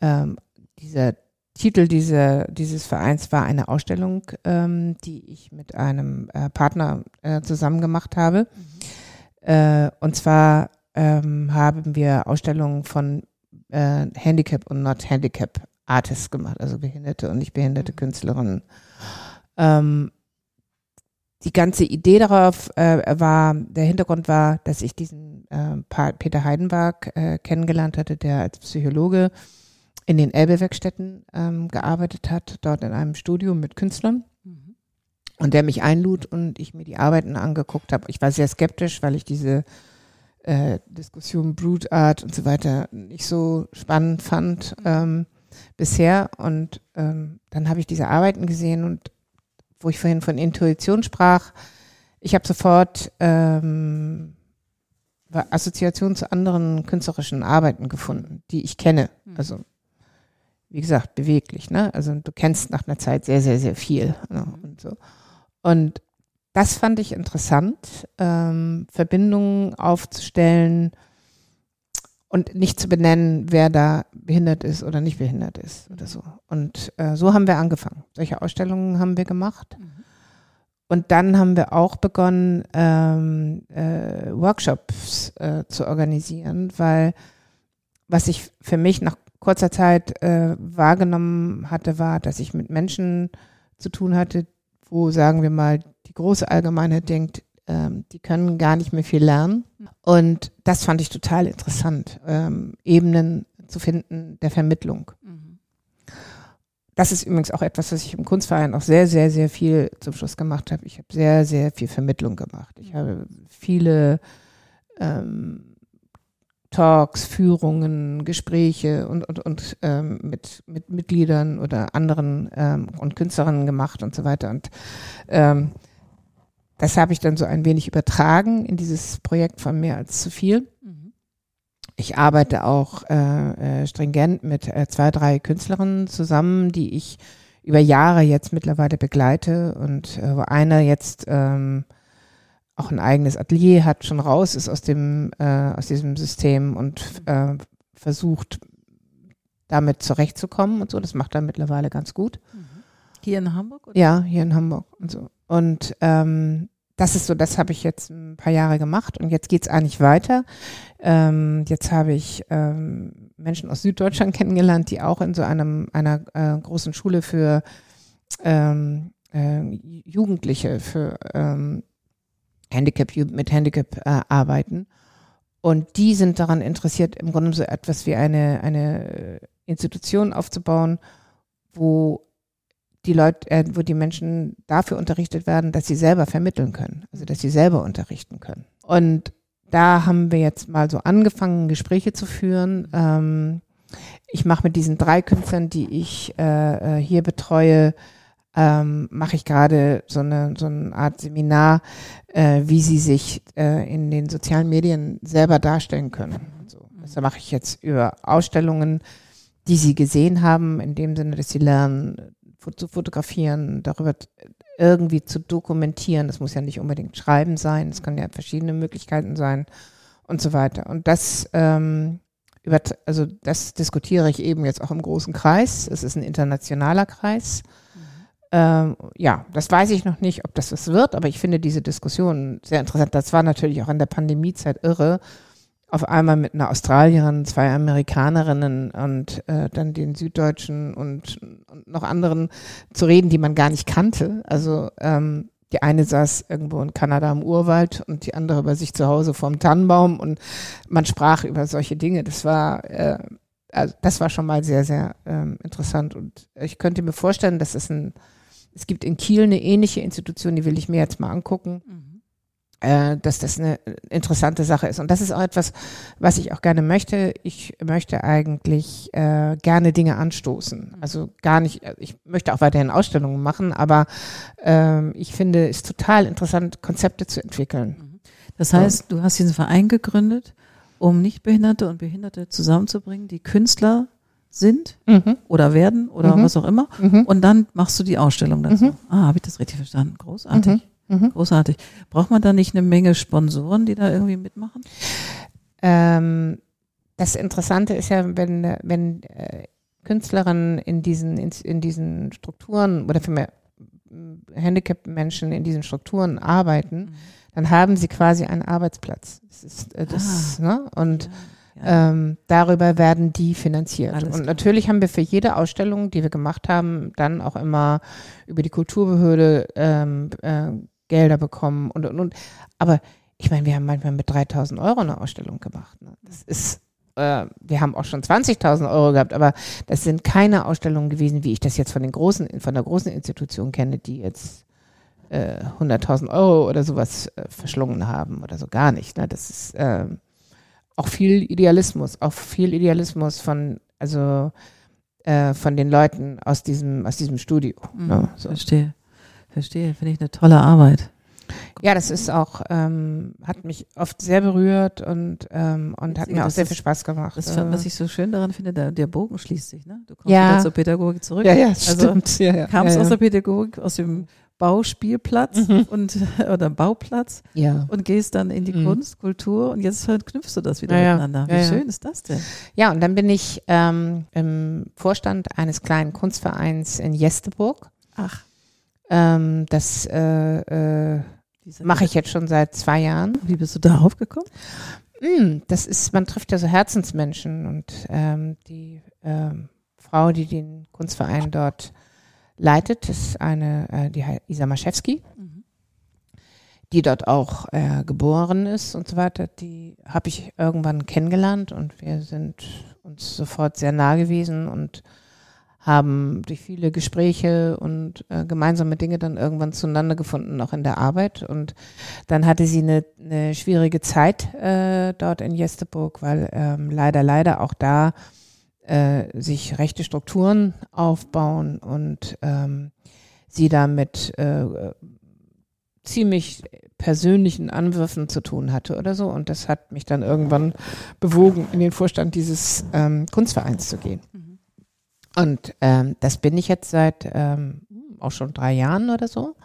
Ähm, dieser Titel dieser, dieses Vereins war eine Ausstellung, ähm, die ich mit einem äh, Partner äh, zusammen gemacht habe. Mhm. Äh, und zwar ähm, haben wir Ausstellungen von äh, Handicap und Not Handicap Artists gemacht, also behinderte und nicht behinderte mhm. Künstlerinnen. Ähm, die ganze Idee darauf äh, war, der Hintergrund war, dass ich diesen äh, Peter Heidenberg kennengelernt hatte, der als Psychologe in den Elbe-Werkstätten ähm, gearbeitet hat, dort in einem Studio mit Künstlern. Mhm. Und der mich einlud und ich mir die Arbeiten angeguckt habe. Ich war sehr skeptisch, weil ich diese äh, Diskussion Brute Art und so weiter nicht so spannend fand mhm. ähm, bisher. Und ähm, dann habe ich diese Arbeiten gesehen und wo ich vorhin von Intuition sprach, ich habe sofort ähm, Assoziationen zu anderen künstlerischen Arbeiten gefunden, die ich kenne. Mhm. Also wie gesagt, beweglich, ne? Also du kennst nach einer Zeit sehr, sehr, sehr viel. Ne? Und so. Und das fand ich interessant, ähm, Verbindungen aufzustellen und nicht zu benennen, wer da behindert ist oder nicht behindert ist oder so. Und äh, so haben wir angefangen. Solche Ausstellungen haben wir gemacht. Mhm. Und dann haben wir auch begonnen, ähm, äh, Workshops äh, zu organisieren, weil was ich für mich nach kurzer Zeit äh, wahrgenommen hatte, war, dass ich mit Menschen zu tun hatte, wo, sagen wir mal, die große Allgemeinheit denkt, ähm, die können gar nicht mehr viel lernen. Und das fand ich total interessant, ähm, Ebenen zu finden der Vermittlung. Mhm. Das ist übrigens auch etwas, was ich im Kunstverein auch sehr, sehr, sehr viel zum Schluss gemacht habe. Ich habe sehr, sehr viel Vermittlung gemacht. Ich habe viele ähm, Talks, Führungen, Gespräche und, und, und ähm, mit, mit Mitgliedern oder anderen ähm, und Künstlerinnen gemacht und so weiter. Und ähm, das habe ich dann so ein wenig übertragen in dieses Projekt von mehr als zu viel. Mhm. Ich arbeite auch äh, äh, stringent mit äh, zwei, drei Künstlerinnen zusammen, die ich über Jahre jetzt mittlerweile begleite und äh, wo einer jetzt ähm, auch ein eigenes Atelier hat, schon raus ist aus dem, äh, aus diesem System und äh, versucht, damit zurechtzukommen und so. Das macht er mittlerweile ganz gut. Mhm. Hier in Hamburg? Oder? Ja, hier in Hamburg und so. Und ähm, das ist so, das habe ich jetzt ein paar Jahre gemacht und jetzt geht's eigentlich weiter. Ähm, jetzt habe ich ähm, Menschen aus Süddeutschland kennengelernt, die auch in so einem einer äh, großen Schule für ähm, äh, Jugendliche, für ähm, Handicap, mit Handicap äh, arbeiten. Und die sind daran interessiert, im Grunde so etwas wie eine, eine Institution aufzubauen, wo die Leute, äh, wo die Menschen dafür unterrichtet werden, dass sie selber vermitteln können, also dass sie selber unterrichten können. Und da haben wir jetzt mal so angefangen, Gespräche zu führen. Ähm, ich mache mit diesen drei Künstlern, die ich äh, äh hier betreue, ähm, mache ich gerade so eine so eine Art Seminar, äh, wie sie sich äh, in den sozialen Medien selber darstellen können. So, das mache ich jetzt über Ausstellungen, die sie gesehen haben, in dem Sinne, dass sie lernen zu fotografieren, darüber irgendwie zu dokumentieren. Das muss ja nicht unbedingt Schreiben sein, es kann ja verschiedene Möglichkeiten sein und so weiter. Und das ähm, über, also das diskutiere ich eben jetzt auch im großen Kreis. Es ist ein internationaler Kreis. Ähm, ja, das weiß ich noch nicht, ob das was wird, aber ich finde diese Diskussion sehr interessant. Das war natürlich auch in der Pandemiezeit irre. Auf einmal mit einer Australierin, zwei Amerikanerinnen und äh, dann den Süddeutschen und, und noch anderen zu reden, die man gar nicht kannte. Also ähm, die eine saß irgendwo in Kanada im Urwald und die andere bei sich zu Hause vorm Tannenbaum und man sprach über solche Dinge. Das war äh, also das war schon mal sehr, sehr ähm, interessant. Und ich könnte mir vorstellen, dass es ein es gibt in Kiel eine ähnliche Institution, die will ich mir jetzt mal angucken. Mhm. Äh, dass das eine interessante Sache ist. Und das ist auch etwas, was ich auch gerne möchte. Ich möchte eigentlich äh, gerne Dinge anstoßen. Mhm. Also gar nicht, ich möchte auch weiterhin Ausstellungen machen, aber ähm, ich finde es total interessant, Konzepte zu entwickeln. Mhm. Das heißt, du hast diesen Verein gegründet, um Nichtbehinderte und Behinderte zusammenzubringen, die Künstler sind mhm. oder werden oder mhm. was auch immer. Mhm. Und dann machst du die Ausstellung dazu. Mhm. Ah, habe ich das richtig verstanden? Großartig. Mhm. Mhm. Großartig. Braucht man da nicht eine Menge Sponsoren, die da irgendwie mitmachen? Ähm, das Interessante ist ja, wenn, wenn äh, Künstlerinnen in diesen, in, in diesen Strukturen oder für mehr Handicap-Menschen in diesen Strukturen arbeiten, dann haben sie quasi einen Arbeitsplatz. Das ist äh, das, ah. ne? Und ja ähm, darüber werden die finanziert. Alles und natürlich haben wir für jede Ausstellung, die wir gemacht haben, dann auch immer über die Kulturbehörde ähm, äh, Gelder bekommen und, und, und. Aber ich meine, wir haben manchmal mit 3000 Euro eine Ausstellung gemacht. Ne? Das ist äh, wir haben auch schon 20.000 Euro gehabt, aber das sind keine Ausstellungen gewesen, wie ich das jetzt von den großen, von der großen Institution kenne, die jetzt äh, 100.000 Euro oder sowas äh, verschlungen haben oder so gar nicht. Ne? Das ist, äh, auch viel Idealismus, auch viel Idealismus von, also äh, von den Leuten aus diesem, aus diesem Studio. Mhm, ne, so. Verstehe. Verstehe, finde ich eine tolle Arbeit. Ja, das ist auch, ähm, hat mich oft sehr berührt und, ähm, und hat mir auch sehr viel Spaß gemacht. Das, was ich so schön daran finde, der, der Bogen schließt sich, ne? Du kommst ja. wieder zur Pädagogik zurück. Ja, ja, also stimmt. Ja, ja. Kamst ja, ja. aus der Pädagogik, aus dem Bauspielplatz mhm. und oder Bauplatz ja. und gehst dann in die mhm. Kunst, Kultur und jetzt knüpfst du das wieder ja, miteinander. Wie ja, schön ist das denn? Ja, und dann bin ich ähm, im Vorstand eines kleinen Kunstvereins in Jesteburg. Ach. Ähm, das äh, äh, mache ich jetzt schon seit zwei Jahren. Wie bist du darauf gekommen? Mm, das ist, man trifft ja so Herzensmenschen und ähm, die ähm, Frau, die den Kunstverein dort leitet, ist eine, äh, die heißt Isa Maschewski, mhm. die dort auch äh, geboren ist und so weiter. Die habe ich irgendwann kennengelernt und wir sind uns sofort sehr nah gewesen und haben durch viele Gespräche und äh, gemeinsame Dinge dann irgendwann zueinander gefunden, auch in der Arbeit. Und dann hatte sie eine, eine schwierige Zeit äh, dort in Jesteburg, weil ähm, leider, leider auch da äh, sich rechte Strukturen aufbauen und ähm, sie da mit äh, ziemlich persönlichen Anwürfen zu tun hatte oder so. Und das hat mich dann irgendwann bewogen, in den Vorstand dieses ähm, Kunstvereins zu gehen. Mhm. Und ähm, das bin ich jetzt seit ähm, auch schon drei Jahren oder so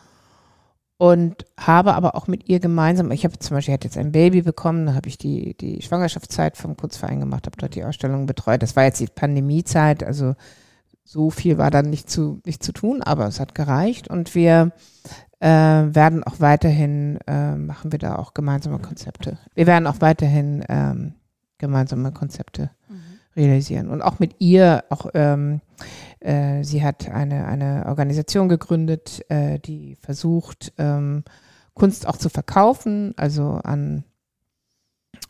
und habe aber auch mit ihr gemeinsam, ich habe zum Beispiel, hatte jetzt ein Baby bekommen, da habe ich die, die Schwangerschaftszeit vom Kurzverein gemacht, habe dort die Ausstellung betreut. Das war jetzt die Pandemiezeit, also so viel war dann nicht zu, nicht zu tun, aber es hat gereicht und wir äh, werden auch weiterhin, äh, machen wir da auch gemeinsame Konzepte. Wir werden auch weiterhin ähm, gemeinsame Konzepte mhm. Realisieren und auch mit ihr auch ähm, äh, sie hat eine, eine Organisation gegründet, äh, die versucht, ähm, Kunst auch zu verkaufen, also an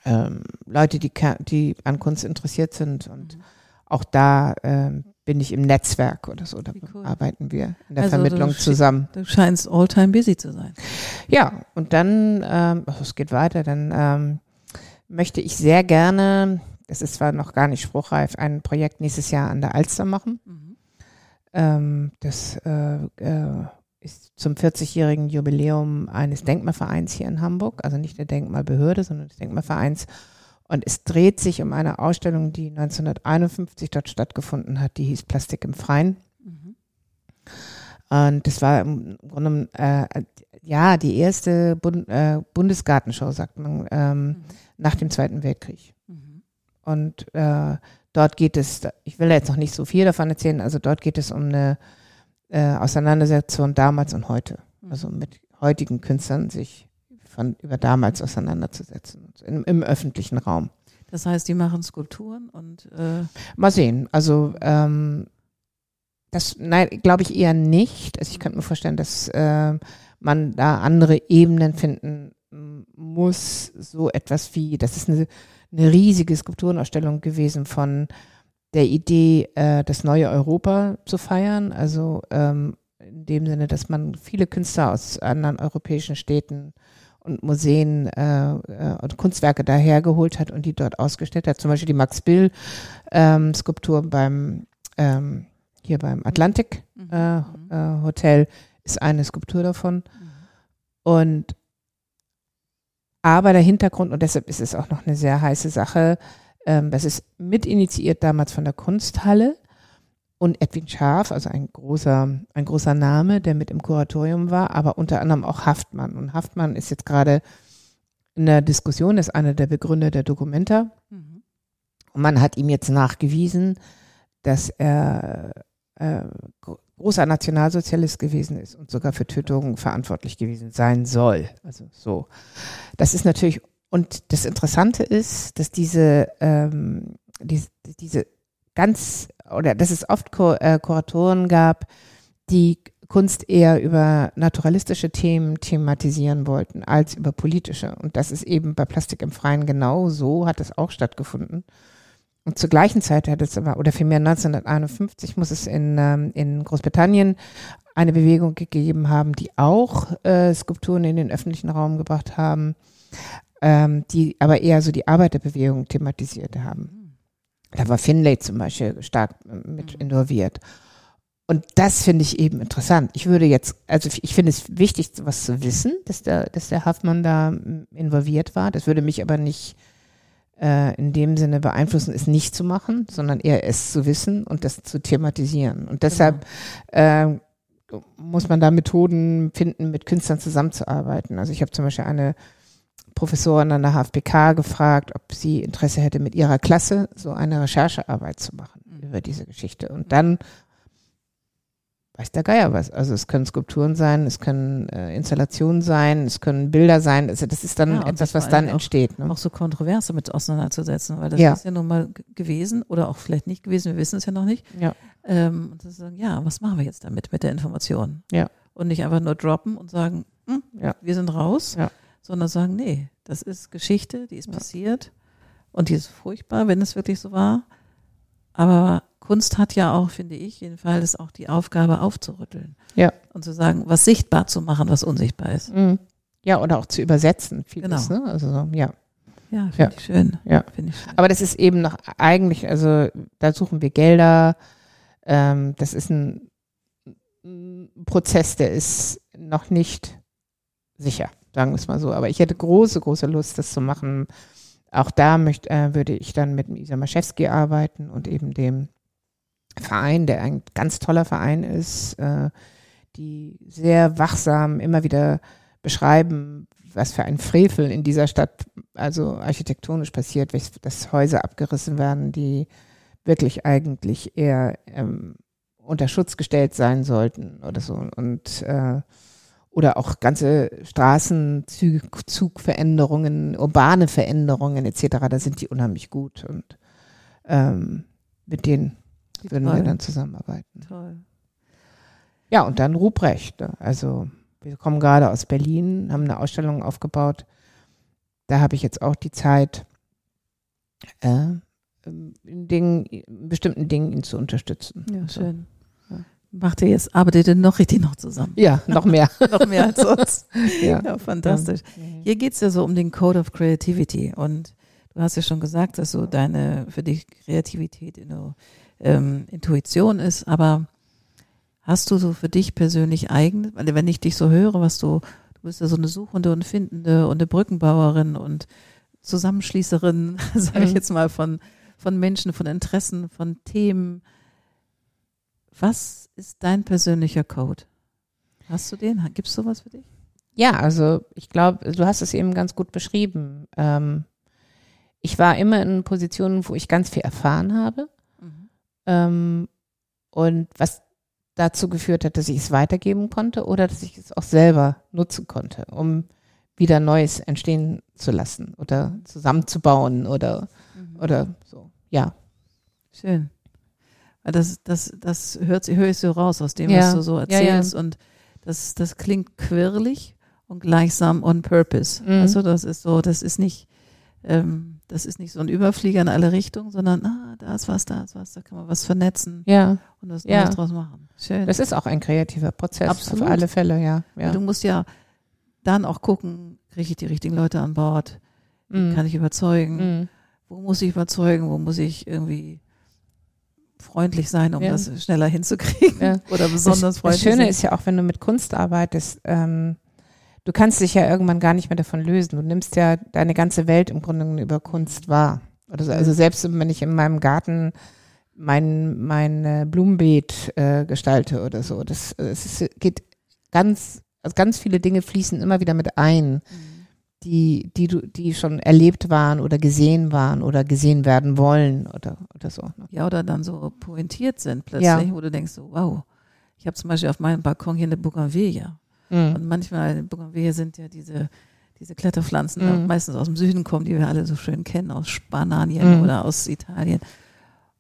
ähm, Leute, die, die an Kunst interessiert sind. Und mhm. auch da ähm, bin ich im Netzwerk oder so. Da cool. arbeiten wir in der also Vermittlung du zusammen. Du scheinst all-time busy zu sein. Ja, und dann, ähm, es geht weiter, dann ähm, möchte ich sehr gerne das ist zwar noch gar nicht spruchreif, ein Projekt nächstes Jahr an der Alster machen. Mhm. Ähm, das äh, äh, ist zum 40-jährigen Jubiläum eines Denkmalvereins hier in Hamburg, also nicht der Denkmalbehörde, sondern des Denkmalvereins. Und es dreht sich um eine Ausstellung, die 1951 dort stattgefunden hat, die hieß Plastik im Freien. Mhm. Und das war im Grunde genommen, äh, ja, die erste Bund, äh, Bundesgartenshow, sagt man, ähm, Mhm. nach dem Zweiten Weltkrieg. Und äh, dort geht es, ich will jetzt noch nicht so viel davon erzählen, also dort geht es um eine äh, Auseinandersetzung damals und heute. Mhm. Also mit heutigen Künstlern sich von über damals auseinanderzusetzen, im, im öffentlichen Raum. Das heißt, die machen Skulpturen und äh, Mal sehen. Also ähm, das, nein, glaube ich eher nicht. Also ich könnte mir vorstellen, dass äh, man da andere Ebenen finden muss. So etwas wie, das ist eine, eine riesige Skulpturenausstellung gewesen von der Idee, äh, das neue Europa zu feiern. Also ähm, in dem Sinne, dass man viele Künstler aus anderen europäischen Städten und Museen äh, äh, und Kunstwerke dahergeholt hat und die dort ausgestellt hat. Zum Beispiel die Max Bill ähm, Skulptur beim ähm, hier beim Atlantik mhm. äh, Mhm. äh, Hotel ist eine Skulptur davon. Mhm. Und aber der Hintergrund, und deshalb ist es auch noch eine sehr heiße Sache, ähm, das ist mit initiiert damals von der Kunsthalle und Edwin Schaaf, also ein großer, ein großer Name, der mit im Kuratorium war, aber unter anderem auch Haftmann. Und Haftmann ist jetzt gerade in der Diskussion, ist einer der Begründer der Documenta. Mhm. Und man hat ihm jetzt nachgewiesen, dass er äh, großer Nationalsozialist gewesen ist und sogar für Tötungen verantwortlich gewesen sein soll. Also so. Das ist natürlich, und das Interessante ist, dass diese, ähm, diese, diese ganz, oder dass es oft Ko äh, Kuratoren gab, die Kunst eher über naturalistische Themen thematisieren wollten als über politische. Und das ist eben bei Plastik im Freien genau so, hat es auch stattgefunden. Und zur gleichen Zeit hat es aber, oder vielmehr 1951 muss es in, ähm, in Großbritannien eine Bewegung gegeben haben, die auch äh, Skulpturen in den öffentlichen Raum gebracht haben, ähm, die aber eher so die Arbeiterbewegung thematisiert haben. Da war Finlay zum Beispiel stark äh, mit Mhm. involviert. Und das finde ich eben interessant. Ich würde jetzt, also ich finde es wichtig, was zu wissen, dass der, dass der Haffmann da involviert war. Das würde mich aber nicht äh, in dem Sinne beeinflussen, es nicht zu machen, sondern eher es zu wissen und das zu thematisieren. Und deshalb äh, muss man da Methoden finden, mit Künstlern zusammenzuarbeiten. Also ich habe zum Beispiel eine Professorin an der HFBK gefragt, ob sie Interesse hätte, mit ihrer Klasse so eine Recherchearbeit zu machen Mhm. über diese Geschichte. Und dann weiß der Geier was. Also es können Skulpturen sein, es können äh, Installationen sein, es können Bilder sein. Also das ist dann Ja, etwas, was dann auch- entsteht. Ne? auch so kontrovers damit auseinanderzusetzen, weil das Ja. ist ja nun mal gewesen oder auch vielleicht nicht gewesen, wir wissen es ja noch nicht. Ja. Ähm, und zu sagen, ja, was machen wir jetzt damit, mit der Information? Ja. Und nicht einfach nur droppen und sagen, hm, Ja. wir sind raus, Ja. sondern sagen, nee, das ist Geschichte, die ist passiert und die ist furchtbar, wenn es wirklich so war. Aber Kunst hat ja auch, finde ich, jedenfalls auch die Aufgabe aufzurütteln. Ja. Und zu sagen, was sichtbar zu machen, was unsichtbar ist. Mhm. Ja, oder auch zu übersetzen, vieles. Genau. Ne? Also so, ja. Ja, finde Ja. ich schön. Ja. Finde ich schön. Aber das ist eben noch eigentlich, also da suchen wir Gelder. Ähm, das ist ein Prozess, der ist noch nicht sicher, sagen wir es mal so. Aber ich hätte große, große Lust, das zu machen. Auch da möchte, äh, würde ich dann mit Isa Maschewski arbeiten und eben dem Verein, der ein ganz toller Verein ist, äh, die sehr wachsam immer wieder beschreiben, was für ein Frevel in dieser Stadt, also architektonisch passiert, dass Häuser abgerissen werden, die wirklich eigentlich eher ähm, unter Schutz gestellt sein sollten oder so. Und äh, oder auch ganze Straßenzugveränderungen, urbane Veränderungen etc., da sind die unheimlich gut und ähm, mit denen würden wir Toll. dann zusammenarbeiten. Toll. Ja, und dann Ruprecht. ne? Also wir kommen gerade aus Berlin, haben eine Ausstellung aufgebaut. Da habe ich jetzt auch die Zeit, äh, in, Dingen, in bestimmten Dingen ihn zu unterstützen. Ja, So. schön. Ja. Macht ihr jetzt, arbeitet ihr noch richtig noch zusammen? Ja, noch mehr. noch mehr als sonst. ja. Ja, fantastisch. Mhm. Hier geht's ja so um den Code of Creativity und du hast ja schon gesagt, dass so deine, für dich Kreativität in, ähm, Intuition ist, aber hast du so für dich persönlich eigen, weil wenn ich dich so höre, was du, du bist ja so eine Suchende und Findende und eine Brückenbauerin und Zusammenschließerin, sage ich mhm. jetzt mal, von, von Menschen, von Interessen, von Themen. Was ist dein persönlicher Code? Hast du den? Gibt es sowas für dich? Ja, also ich glaube, du hast es eben ganz gut beschrieben. Ähm, ich war immer in Positionen, wo ich ganz viel erfahren habe. Ähm, und was dazu geführt hat, dass ich es weitergeben konnte oder dass ich es auch selber nutzen konnte, um wieder Neues entstehen zu lassen oder zusammenzubauen oder, mhm. oder so. Ja. Schön. Das, das, das hört, höre ich so raus aus dem, ja. was du so erzählst. Ja, ja. Und das, das klingt quirlig und gleichsam on purpose. Mhm. Also das ist so, das ist nicht, ähm, das ist nicht so ein Überflieger in alle Richtungen, sondern ah, da ist was, da ist was, da kann man was vernetzen ja. und was Neues draus machen. Schön. Das ist auch ein kreativer Prozess Absolut. auf alle Fälle, ja. ja. Du musst ja dann auch gucken, kriege ich die richtigen Leute an Bord? Mm. kann ich überzeugen? Mm. Wo muss ich überzeugen? Wo muss ich irgendwie freundlich sein, um ja. das schneller hinzukriegen? Ja. Oder besonders freundlich. Das Schöne sein. ist ja auch, wenn du mit Kunst arbeitest, ähm, du kannst dich ja irgendwann gar nicht mehr davon lösen. Du nimmst ja deine ganze Welt im Grunde über Kunst wahr. Also, also selbst wenn ich in meinem Garten mein, mein äh, Blumenbeet äh, gestalte oder so, das, das geht ganz also ganz viele Dinge fließen immer wieder mit ein, mhm. die, die du, die schon erlebt waren oder gesehen waren oder gesehen werden wollen oder, oder so. Ne? Ja, oder dann so pointiert sind plötzlich, ja. wo du denkst, so, wow, ich habe zum Beispiel auf meinem Balkon hier eine Bougainvillea. Mhm. Und manchmal Bougainvillea sind ja diese, diese Kletterpflanzen, mhm. meistens aus dem Süden kommen, die wir alle so schön kennen, aus Spanien mhm. oder aus Italien.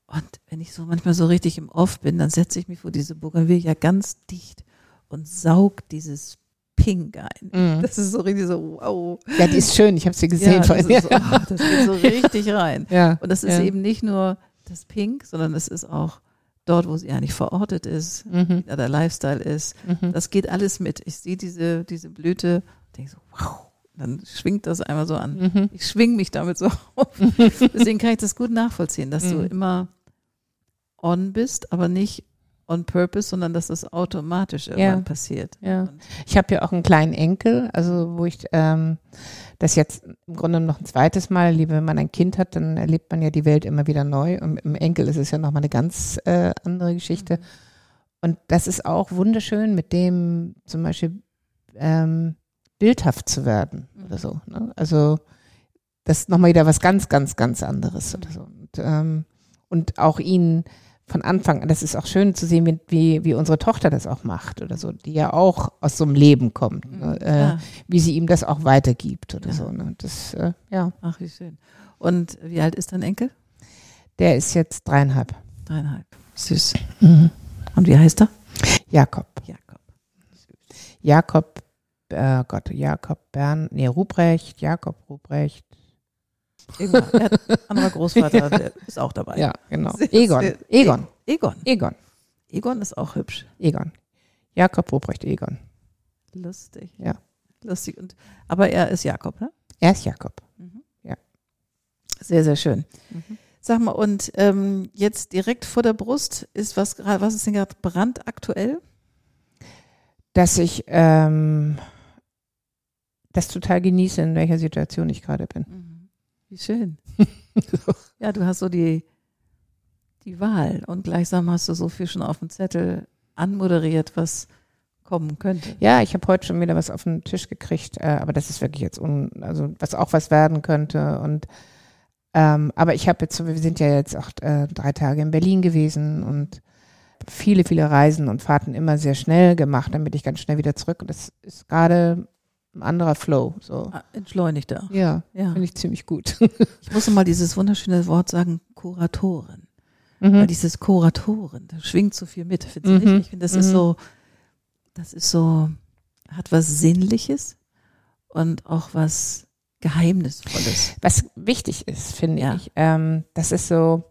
Und wenn ich so manchmal so richtig im Off bin, dann setze ich mich vor diese Bougainvillea ganz dicht und saugt dieses Pink ein. Mm. Das ist so richtig so, wow. Ja, die ist schön, ich habe sie gesehen. Ja, das, ist so, oh, das geht so richtig rein. Ja, und das ist ja. eben nicht nur das Pink, sondern es ist auch dort, wo sie eigentlich verortet ist, mhm. wie der Lifestyle ist. Mhm. Das geht alles mit. Ich sehe diese, diese Blüte und denke so, wow. Dann schwingt das einmal so an. Mhm. Ich schwing mich damit so auf. Deswegen kann ich das gut nachvollziehen, dass du mhm. immer on bist, aber nicht on purpose, sondern dass das automatisch irgendwann ja. passiert. Ja. Ich habe ja auch einen kleinen Enkel, also wo ich ähm, das jetzt im Grunde noch ein zweites Mal wenn man ein Kind hat, dann erlebt man ja die Welt immer wieder neu. Und im Enkel ist es ja nochmal eine ganz äh, andere Geschichte. Mhm. Und das ist auch wunderschön, mit dem zum Beispiel ähm, bildhaft zu werden mhm. oder so. Ne? Also das ist nochmal wieder was ganz, ganz, ganz anderes oder so. Und, ähm, und auch ihn von Anfang an, das ist auch schön zu sehen, wie, wie, wie unsere Tochter das auch macht oder so, die ja auch aus so einem Leben kommt, ne? äh, wie sie ihm das auch weitergibt oder ja. so. Ne? Das, äh, ja. Ach, wie schön. Und wie alt ist dein Enkel? Der ist jetzt dreieinhalb. Dreieinhalb. Süß. Mhm. Und wie heißt er? Jakob. Jakob. Jakob, äh, Gott, Jakob Bern, nee, Ruprecht, Jakob Ruprecht, Irgendwann. anderer Großvater der ist auch dabei. Ja, genau. Egon. Egon. Egon. Egon. Egon ist auch hübsch. Egon. Jakob Ruprecht Egon. Lustig. Ja. Lustig. Und, aber er ist Jakob, ne? Er ist Jakob. Mhm. Ja. Sehr, sehr schön. Mhm. Sag mal, und ähm, jetzt direkt vor der Brust ist was gerade, was ist denn gerade brandaktuell? Dass ich ähm, das total genieße, in welcher Situation ich gerade bin. Mhm. Wie schön. ja, du hast so die, die Wahl und gleichsam hast du so viel schon auf dem Zettel anmoderiert, was kommen könnte. Ja, ich habe heute schon wieder was auf den Tisch gekriegt, äh, aber das ist wirklich jetzt un, also was auch was werden könnte und ähm, aber ich habe jetzt, wir sind ja jetzt auch äh, drei Tage in Berlin gewesen und viele, viele Reisen und Fahrten immer sehr schnell gemacht, damit ich ganz schnell wieder zurück. Und das ist gerade ein anderer Flow. So. Ah, entschleunigter. Ja, ja. finde ich ziemlich gut. ich muss mal dieses wunderschöne Wort sagen, Kuratoren. Mhm. Weil dieses Kuratoren, da schwingt so viel mit, mhm. ich. Ich finde, das mhm. ist so, das ist so, hat was Sinnliches und auch was Geheimnisvolles. Was wichtig ist, finde ja. ich. Ähm, das ist so,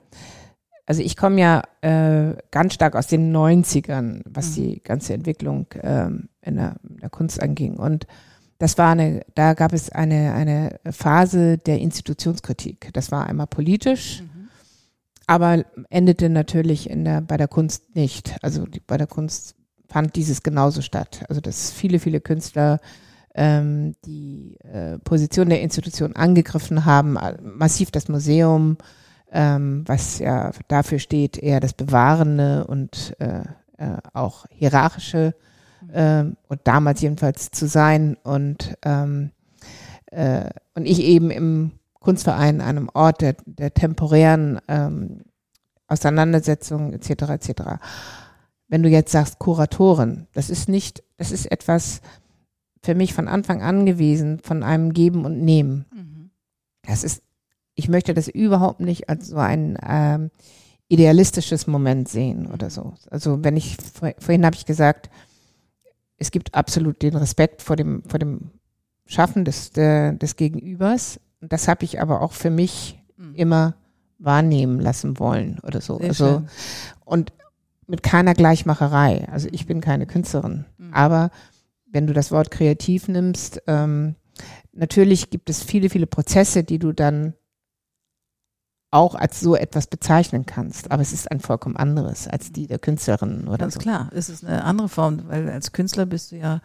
also ich komme ja äh, ganz stark aus den 90ern, was mhm. die ganze Entwicklung ähm, in, der, in der Kunst anging. Und das war eine, da gab es eine, eine Phase der Institutionskritik. Das war einmal politisch, mhm. aber endete natürlich in der, bei der Kunst nicht. Also die, bei der Kunst fand dieses genauso statt. Also dass viele, viele Künstler ähm, die äh, Position der Institution angegriffen haben, massiv das Museum, ähm, was ja dafür steht, eher das Bewahrende und äh, äh, auch hierarchische äh, und damals jedenfalls zu sein und ähm, äh, und ich eben im Kunstverein, einem Ort der, der temporären ähm, Auseinandersetzungen etc. etc. Wenn du jetzt sagst Kuratorin, das ist nicht, das ist etwas für mich von Anfang an gewesen, von einem Geben und Nehmen. Mhm. Das ist, ich möchte das überhaupt nicht als so ein ähm, idealistisches Moment sehen oder so. Also wenn ich vorhin habe ich gesagt, es gibt absolut den Respekt vor dem, vor dem Schaffen des, der, des Gegenübers. Das habe ich aber auch für mich mhm. immer wahrnehmen lassen wollen oder so. Sehr also, schön. und mit keiner Gleichmacherei. Also ich bin keine Künstlerin. Mhm. Aber wenn du das Wort kreativ nimmst, ähm, natürlich gibt es viele, viele Prozesse, die du dann auch als so etwas bezeichnen kannst. Aber es ist ein vollkommen anderes als die der Künstlerin oder Ganz so. klar, es ist eine andere Form, weil als Künstler bist du ja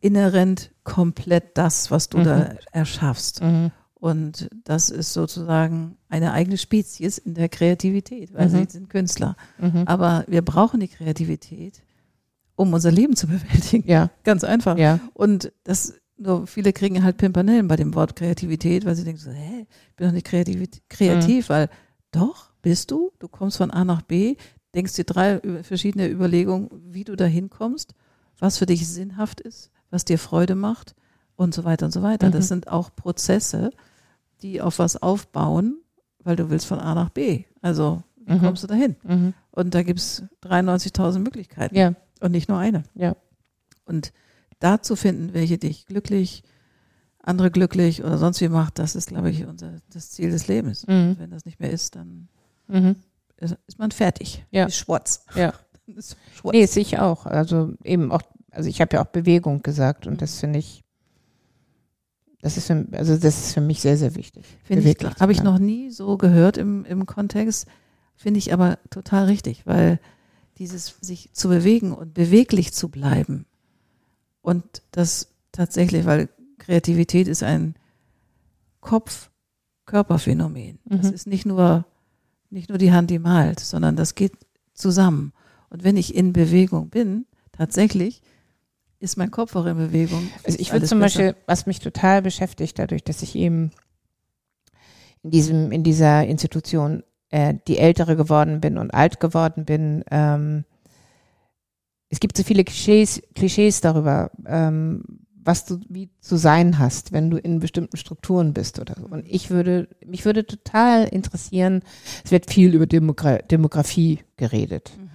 inhärent komplett das, was du mhm. da erschaffst. Mhm. Und das ist sozusagen eine eigene Spezies in der Kreativität, weil mhm. sie sind Künstler. Mhm. Aber wir brauchen die Kreativität, um unser Leben zu bewältigen. Ja. Ganz einfach. Ja. Und das nur viele kriegen halt Pimpernellen bei dem Wort Kreativität, weil sie denken so, hä, ich bin doch nicht kreativ, kreativ mhm. weil doch, bist du, du kommst von A nach B, denkst dir drei verschiedene Überlegungen, wie du da hinkommst, was für dich sinnhaft ist, was dir Freude macht und so weiter und so weiter. Mhm. Das sind auch Prozesse, die auf was aufbauen, weil du willst von A nach B. Also, wie mhm. kommst du dahin? Mhm. Und da gibt's 93.000 Möglichkeiten. Ja. Und nicht nur eine. Ja. Und da zu finden, welche dich glücklich, andere glücklich oder sonst wie macht, das ist, glaube ich, unser, das Ziel des Lebens. Mhm. Wenn das nicht mehr ist, dann mhm. ist, ist, man fertig. Ja. Ist schwarz. Ja. ist schwarz. Nee, sehe ich auch. Also eben auch, also ich habe ja auch Bewegung gesagt und das finde ich, das ist für, also das ist für mich sehr, sehr wichtig. Finde ich, habe ich noch nie so gehört im, im Kontext, finde ich aber total richtig, weil dieses sich zu bewegen und beweglich zu bleiben, und das tatsächlich, weil Kreativität ist ein Kopf-Körperphänomen. Das mhm. ist nicht nur, nicht nur die Hand, die malt, sondern das geht zusammen. Und wenn ich in Bewegung bin, tatsächlich, ist mein Kopf auch in Bewegung. Also ich würde zum besser. Beispiel, was mich total beschäftigt, dadurch, dass ich eben in diesem, in dieser Institution äh, die Ältere geworden bin und alt geworden bin, ähm, es gibt so viele Klischees, Klischees darüber, ähm, was du wie zu sein hast, wenn du in bestimmten Strukturen bist oder so. Und ich würde, mich würde total interessieren, es wird viel über Demogra Demografie geredet. Mhm.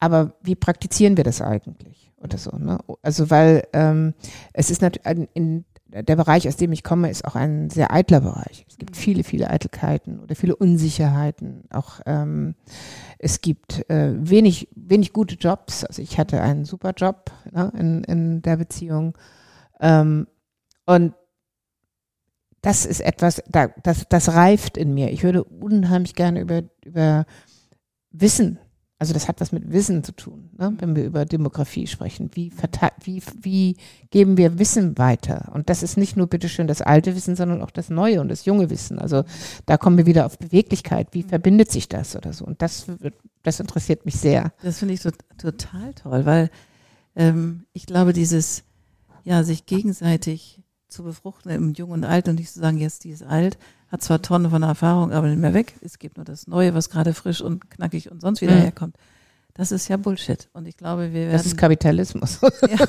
Aber wie praktizieren wir das eigentlich? Oder so, ne? Also weil ähm, es ist natürlich in der Bereich, aus dem ich komme, ist auch ein sehr eitler Bereich. Es gibt mhm. viele, viele Eitelkeiten oder viele Unsicherheiten. Auch ähm, es gibt äh, wenig, wenig gute Jobs. Also ich hatte einen super Job ne, in, in der Beziehung. Ähm, und das ist etwas, da, das, das reift in mir. Ich würde unheimlich gerne über, über Wissen also das hat was mit Wissen zu tun, ne? wenn wir über Demografie sprechen. Wie, wie, wie geben wir Wissen weiter? Und das ist nicht nur bitteschön das alte Wissen, sondern auch das neue und das junge Wissen. Also da kommen wir wieder auf Beweglichkeit. Wie verbindet sich das oder so? Und das, das interessiert mich sehr. Das finde ich so, total toll, weil ähm, ich glaube, dieses, ja, sich gegenseitig zu befruchten im Jung und Alt und nicht zu sagen, jetzt die ist alt, hat zwar Tonnen von Erfahrung, aber nicht mehr weg. Es gibt nur das Neue, was gerade frisch und knackig und sonst wieder mhm. herkommt. Das ist ja Bullshit. Und ich glaube, wir werden. Das ist Kapitalismus. Ja,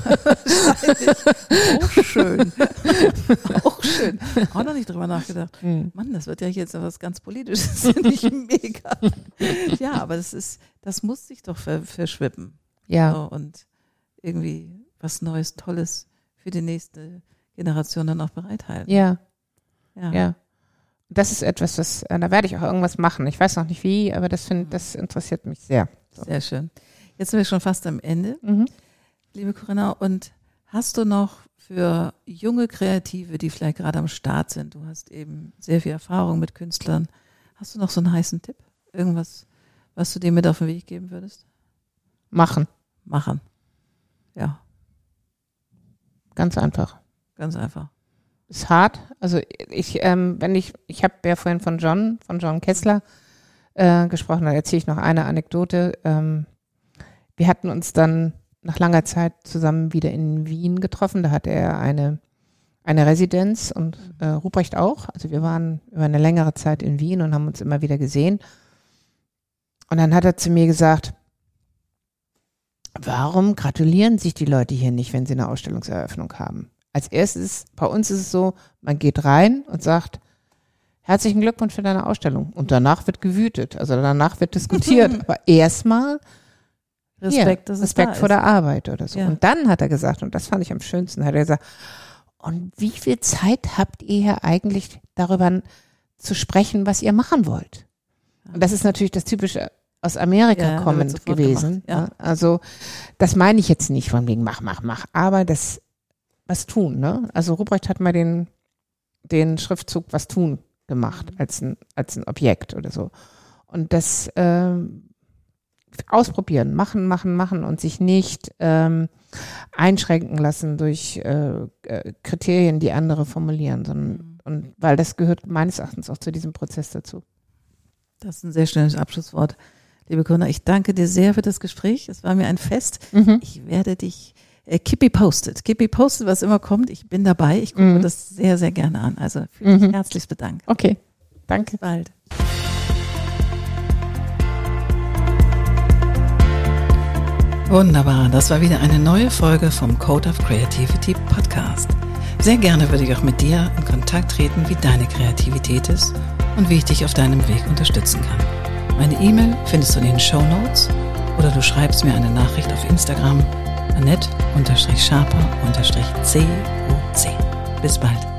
Auch schön. Auch schön. Auch noch nicht drüber nachgedacht. Mhm. Mann, das wird ja jetzt was ganz Politisches. Das finde ich mega. Ja, aber das ist, das muss sich doch verschwippen. Ja. So, und irgendwie was Neues, Tolles für die nächste Generation dann auch bereithalten. Ja. Ja. ja das ist etwas, was, äh, da werde ich auch irgendwas machen. Ich weiß noch nicht wie, aber das finde, das interessiert mich sehr. So. Sehr schön. Jetzt sind wir schon fast am Ende, mhm. liebe Corinna. Und Hast du noch für junge Kreative, die vielleicht gerade am Start sind, du hast eben sehr viel Erfahrung mit Künstlern, hast du noch so einen heißen Tipp? Irgendwas, was du dir mit auf den Weg geben würdest? Machen. Machen. Ja. Ganz einfach. Ganz einfach. Ist hart. Also ich, ähm, wenn ich, ich habe ja vorhin von John, von John Kessler äh, gesprochen, da erzähle ich noch eine Anekdote. Ähm, wir hatten uns dann nach langer Zeit zusammen wieder in Wien getroffen. Da hatte er eine, eine Residenz und äh, Ruprecht auch. Also wir waren über eine längere Zeit in Wien und haben uns immer wieder gesehen. Und dann hat er zu mir gesagt, warum gratulieren sich die Leute hier nicht, wenn sie eine Ausstellungseröffnung haben? Als erstes, bei uns ist es so, man geht rein und sagt, herzlichen Glückwunsch für deine Ausstellung. Und danach wird gewütet, also danach wird diskutiert. Aber erstmal Respekt, es Respekt vor ist. der Arbeit oder so. Ja. Und dann hat er gesagt, und das fand ich am schönsten, hat er gesagt, und wie viel Zeit habt ihr hier eigentlich darüber zu sprechen, was ihr machen wollt? Und das ist natürlich das typische aus Amerika Ja, kommend gewesen. ja. ne? Also das meine ich jetzt nicht von wegen mach, mach, mach, aber das was tun. Ne? Also Ruprecht hat mal den den Schriftzug was tun gemacht Mhm. als ein als ein Objekt oder so. Und das ähm, ausprobieren, machen, machen, machen und sich nicht ähm, einschränken lassen durch äh, äh, Kriterien, die andere formulieren, sondern Mhm. und weil das gehört meines Erachtens auch zu diesem Prozess dazu. Das ist ein sehr schönes Abschlusswort. Liebe Gründer, ich danke dir sehr für das Gespräch. Es war mir ein Fest. Ich werde dich, äh, Kippi postet. Kippi postet, was immer kommt. Ich bin dabei. Ich gucke Mhm. mir das sehr, sehr gerne an. Also fühle mich Mhm. herzlichst bedankt. Okay, danke. Bis bald. Wunderbar, das war wieder eine neue Folge vom Code of Creativity Podcast. Sehr gerne würde ich auch mit dir in Kontakt treten, wie deine Kreativität ist und wie ich dich auf deinem Weg unterstützen kann. Meine E-Mail findest du in den Show Notes oder du schreibst mir eine Nachricht auf Instagram annette-sharper-coc. Bis bald.